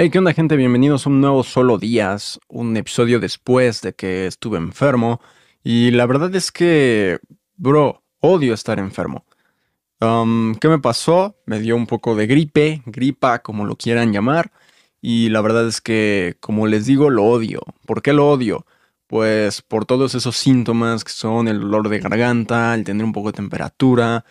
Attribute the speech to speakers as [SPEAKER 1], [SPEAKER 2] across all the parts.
[SPEAKER 1] Hey, ¿qué onda gente? Bienvenidos a un nuevo Solo Días, un episodio después de que estuve enfermo. Y la verdad es que, bro, odio estar enfermo. Um, ¿Qué me pasó? Me dio un poco de gripe, gripa, como lo quieran llamar. Y la verdad es que, como les digo, lo odio. ¿Por qué lo odio? Pues por todos esos síntomas que son el dolor de garganta, el tener un poco de temperatura,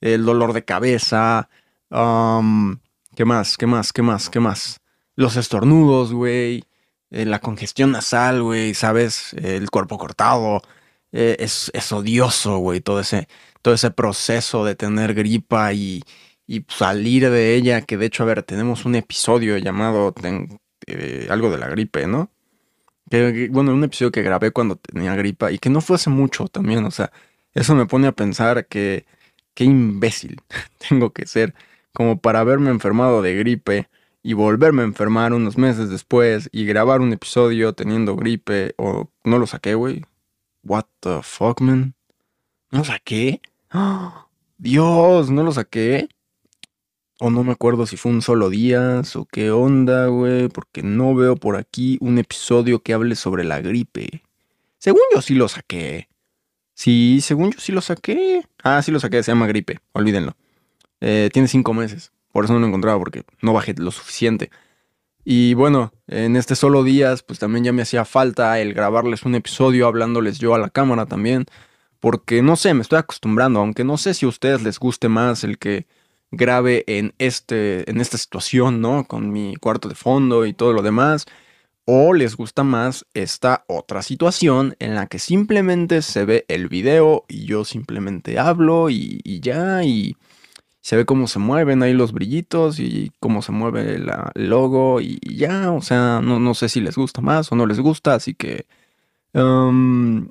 [SPEAKER 1] el dolor de cabeza. Um, ¿Qué más? ¿Qué más? ¿Qué más? ¿Qué más? Los estornudos, güey. Eh, la congestión nasal, güey, ¿sabes? el cuerpo cortado. Eh, es, odioso, güey, todo ese, todo ese proceso de tener gripa y, y salir de ella. Que de hecho, a ver, tenemos un episodio llamado eh, algo de la gripe, ¿no? Bueno, un episodio que grabé cuando tenía gripa y que no fue hace mucho también, o sea, eso me pone a pensar que qué imbécil tengo que ser como para haberme enfermado de gripe y volverme a enfermar unos meses después y grabar un episodio teniendo gripe o no lo saqué, güey. What the fuck, man? ¿No lo saqué? Dios, ¿no lo saqué? O no me acuerdo si fue un solo día o qué onda, güey, porque no veo por aquí un episodio que hable sobre la gripe. Según yo sí lo saqué. Sí, según yo sí lo saqué. Ah, sí lo saqué, se llama gripe, olvídenlo. Eh, tiene cinco meses, por eso no lo encontraba, porque no bajé lo suficiente. Y bueno, en este solo días, pues también ya me hacía falta el grabarles un episodio hablándoles yo a la cámara también. Porque no sé, me estoy acostumbrando, aunque no sé si a ustedes les guste más el que grabe en, este, en esta situación, ¿no? Con mi cuarto de fondo y todo lo demás. O les gusta más esta otra situación en la que simplemente se ve el video y yo simplemente hablo y, ya y se ve cómo se mueven ahí los brillitos y cómo se mueve el logo y, ya, o sea, no, no, sé si les gusta más o no les gusta, así que... Um,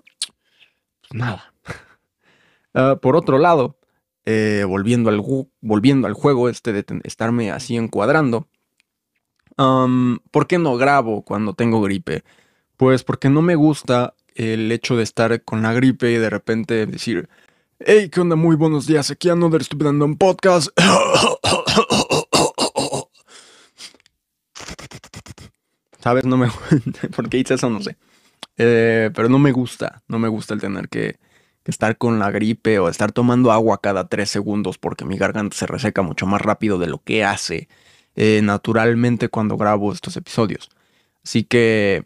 [SPEAKER 1] pues nada. Ah, por otro lado, eh, volviendo, al, volviendo al juego este de estarme así encuadrando, ¿por qué no grabo cuando tengo gripe? Pues porque no me gusta el hecho de estar con la gripe y de repente decir, hey, ¿qué onda? Muy buenos días, aquí Another Stupid un Podcast. ¿Sabes? No me... ¿Por qué hice eso? No sé. Eh, pero no me gusta, no me gusta el tener que estar con la gripe o estar tomando agua cada tres segundos porque mi garganta se reseca mucho más rápido de lo que hace eh, naturalmente cuando grabo estos episodios. Así que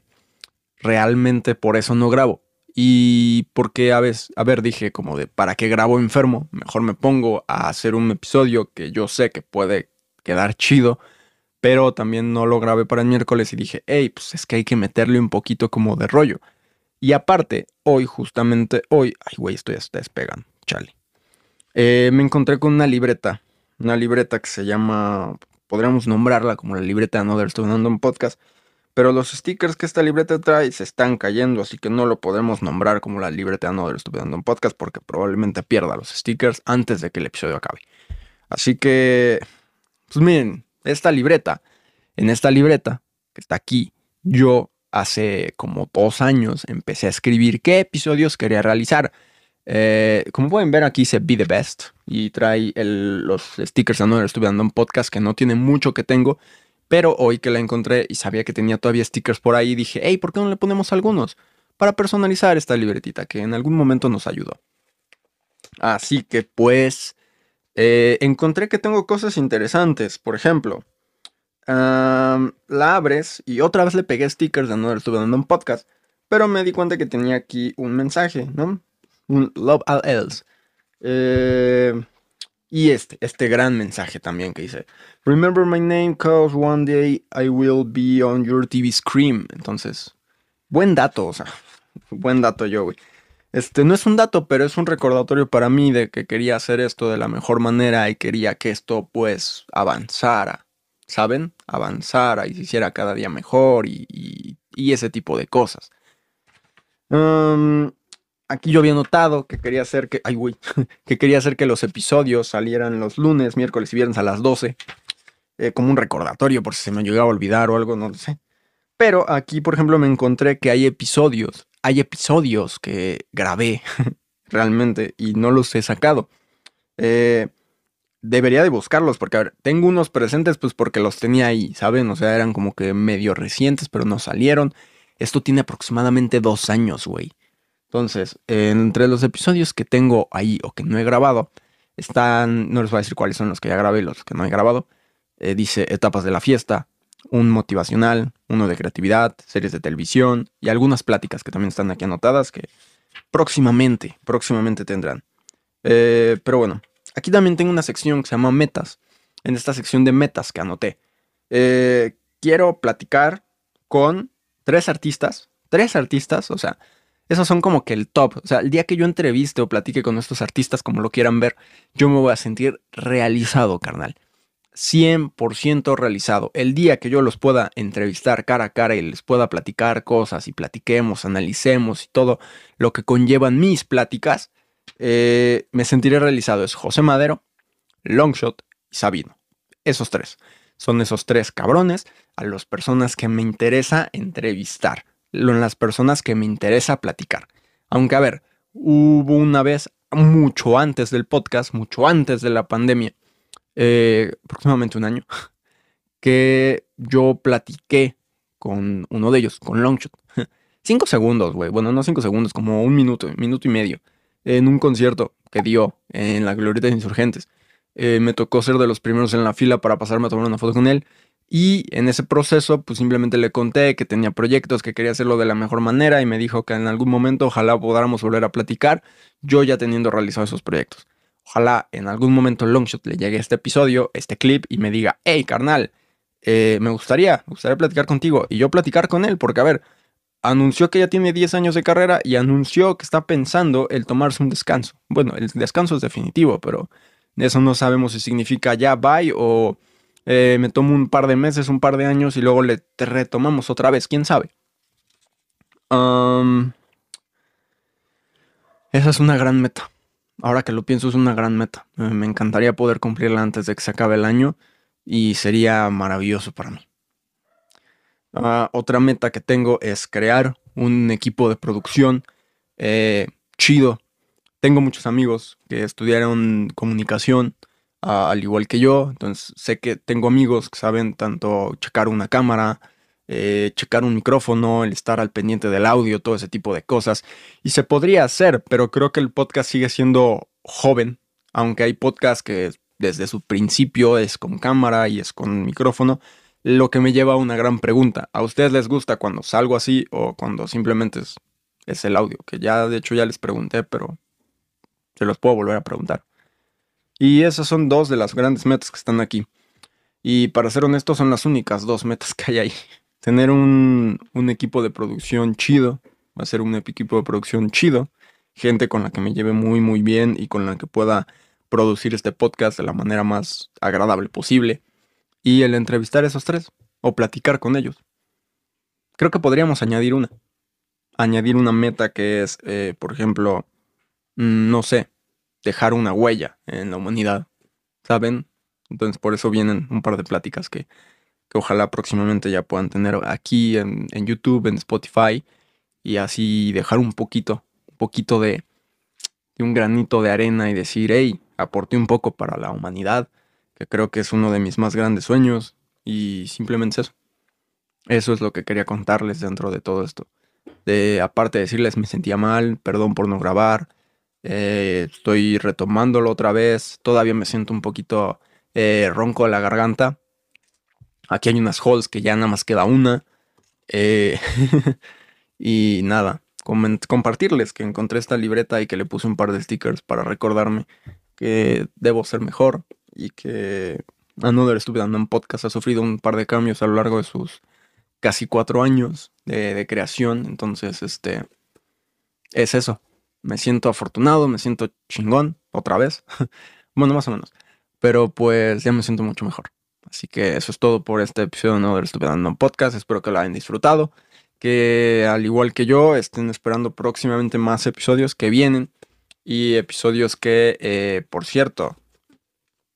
[SPEAKER 1] realmente por eso no grabo. Y porque a, veces, a ver, dije como de, ¿para qué grabo enfermo? Mejor me pongo a hacer un episodio que yo sé que puede quedar chido, pero también no lo grabé para el miércoles y dije, hey, pues es que hay que meterle un poquito como de rollo. Y aparte, hoy, justamente hoy, ay, güey, estoy hasta despegando, chale. Eh, me encontré con una libreta, una libreta que se llama, podríamos nombrarla como la libreta de Another un podcast, pero los stickers que esta libreta trae se están cayendo, así que no lo podemos nombrar como la libreta de Another estoy dando un podcast porque probablemente pierda los stickers antes de que el episodio acabe. Así que, pues miren, esta libreta, en esta libreta que está aquí, yo hace como dos años empecé a escribir qué episodios quería realizar. Eh, como pueden ver aquí dice Be the Best y trae los stickers de no estuve dando un podcast que no tiene mucho que tengo, pero hoy que la encontré y sabía que tenía todavía stickers por ahí, dije, hey, ¿por qué no le ponemos algunos? Para personalizar esta libretita que en algún momento nos ayudó. Así que pues eh, encontré que tengo cosas interesantes, por ejemplo, la abres y otra vez le pegué stickers de no estuve dando un podcast, pero me di cuenta que tenía aquí un mensaje, ¿no? Un love all else. Eh, y este, este gran mensaje también que dice, Remember my name cause one day I will be on your TV screen. Entonces, buen dato, o sea, buen dato yo, güey. Este no es un dato, pero es un recordatorio para mí de que quería hacer esto de la mejor manera y quería que esto pues avanzara. ¿saben? Avanzara y se hiciera cada día mejor y, ese tipo de cosas. Aquí yo había notado que quería hacer que, ay, que quería hacer que los episodios salieran los lunes, miércoles y viernes a las 12, eh, como un recordatorio por si se me llegaba a olvidar o algo, no lo sé. Pero aquí, por ejemplo, me encontré que hay episodios, hay episodios que grabé realmente y no los he sacado. Eh, debería de buscarlos, porque a ver, tengo unos presentes pues porque los tenía ahí, ¿saben? O sea, eran como que medio recientes, pero no salieron. Esto tiene aproximadamente dos años, güey. Entonces, entre los episodios que tengo ahí o que no he grabado, están, no les voy a decir cuáles son los que ya grabé y los que no he grabado. Eh, dice etapas de la fiesta, un motivacional, uno de creatividad, series de televisión y algunas pláticas que también están aquí anotadas que próximamente, próximamente tendrán. Eh, pero bueno, aquí también tengo una sección que se llama metas. En esta sección de metas que anoté, eh, quiero platicar con tres artistas, tres artistas, o sea, esos son como que el top. O sea, el día que yo entreviste o platique con estos artistas, como lo quieran ver, yo me voy a sentir realizado, carnal. 100% realizado. El día que yo los pueda entrevistar cara a cara y les pueda platicar cosas y platiquemos, analicemos y todo lo que conllevan mis pláticas, eh, me sentiré realizado. Es José Madero, Longshot y Sabino. Esos tres. Son esos tres cabrones a las personas que me interesa entrevistar. Las personas que me interesa platicar. Aunque a ver, hubo una vez mucho antes del podcast, mucho antes de la pandemia, eh, aproximadamente un año, que yo platiqué con uno de ellos, con Longshot. cinco segundos, güey. Bueno, no cinco segundos, como un minuto, minuto y medio. En un concierto que dio en la Glorieta de Insurgentes. Eh, me tocó ser de los primeros en la fila para pasarme a tomar una foto con él. Y en ese proceso, pues simplemente le conté que tenía proyectos, que quería hacerlo de la mejor manera y me dijo que en algún momento ojalá podamos volver a platicar, yo ya teniendo realizado esos proyectos. Ojalá en algún momento Longshot le llegue este episodio, este clip y me diga, hey carnal, eh, me gustaría, me gustaría platicar contigo y yo platicar con él, porque a ver, anunció que ya tiene 10 años de carrera y anunció que está pensando el tomarse un descanso. Bueno, el descanso es definitivo, pero eso no sabemos si significa ya bye o eh, me tomo un par de meses, un par de años y luego le retomamos otra vez, quién sabe. esa es una gran meta. Ahora que lo pienso es una gran meta. Me encantaría poder cumplirla antes de que se acabe el año y sería maravilloso para mí. Ah, otra meta que tengo es crear un equipo de producción eh, chido. Tengo muchos amigos que estudiaron comunicación, al igual que yo, entonces sé que tengo amigos que saben tanto checar una cámara, eh, checar un micrófono, el estar al pendiente del audio, todo ese tipo de cosas. Y se podría hacer, pero creo que el podcast sigue siendo joven, aunque hay podcasts que desde su principio es con cámara y es con micrófono, lo que me lleva a una gran pregunta. ¿A ustedes les gusta cuando salgo así o cuando simplemente es, es el audio? Que ya de hecho ya les pregunté, pero se los puedo volver a preguntar. Y esas son dos de las grandes metas que están aquí. Y para ser honesto, son las únicas dos metas que hay ahí tener un, equipo de producción chido, va a ser un equipo de producción chido, gente con la que me lleve muy muy bien y con la que pueda producir este podcast de la manera más agradable posible y el entrevistar a esos tres o platicar con ellos. Creo que podríamos añadir una. Añadir una meta que es, eh, por ejemplo, mm, no sé, dejar una huella en la humanidad. ¿Saben? Entonces por eso vienen un par de pláticas que que ojalá próximamente ya puedan tener aquí en, YouTube, en Spotify, y así dejar un poquito, un poquito de, de, un granito de arena y decir, hey, aporté un poco para la humanidad, que creo que es uno de mis más grandes sueños, y simplemente eso. Eso es lo que quería contarles dentro de todo esto. De, aparte de decirles me sentía mal, perdón por no grabar, eh, estoy retomándolo otra vez, todavía me siento un poquito eh, ronco de la garganta, Aquí hay unas halls que ya nada más queda una. Eh, y nada, compartirles que encontré esta libreta y que le puse un par de stickers para recordarme que debo ser mejor y que Another Stupid un Podcast ha sufrido un par de cambios a lo largo de sus casi cuatro años de, de creación. Entonces, este, es eso. Me siento afortunado, me siento chingón, otra vez. bueno, más o menos. Pero pues ya me siento mucho mejor. Así que eso es todo por este episodio ¿no? del Stupid Random Podcast. Espero que lo hayan disfrutado. Que al igual que yo, estén esperando próximamente más episodios que vienen. Y episodios que, eh, por cierto,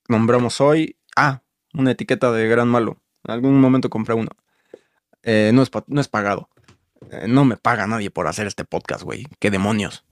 [SPEAKER 1] nombramos hoy. Ah, una etiqueta de Gran Malo. En algún momento compré uno. Eh, no, es no es pagado. Eh, no me paga nadie por hacer este podcast, güey. ¿Qué demonios?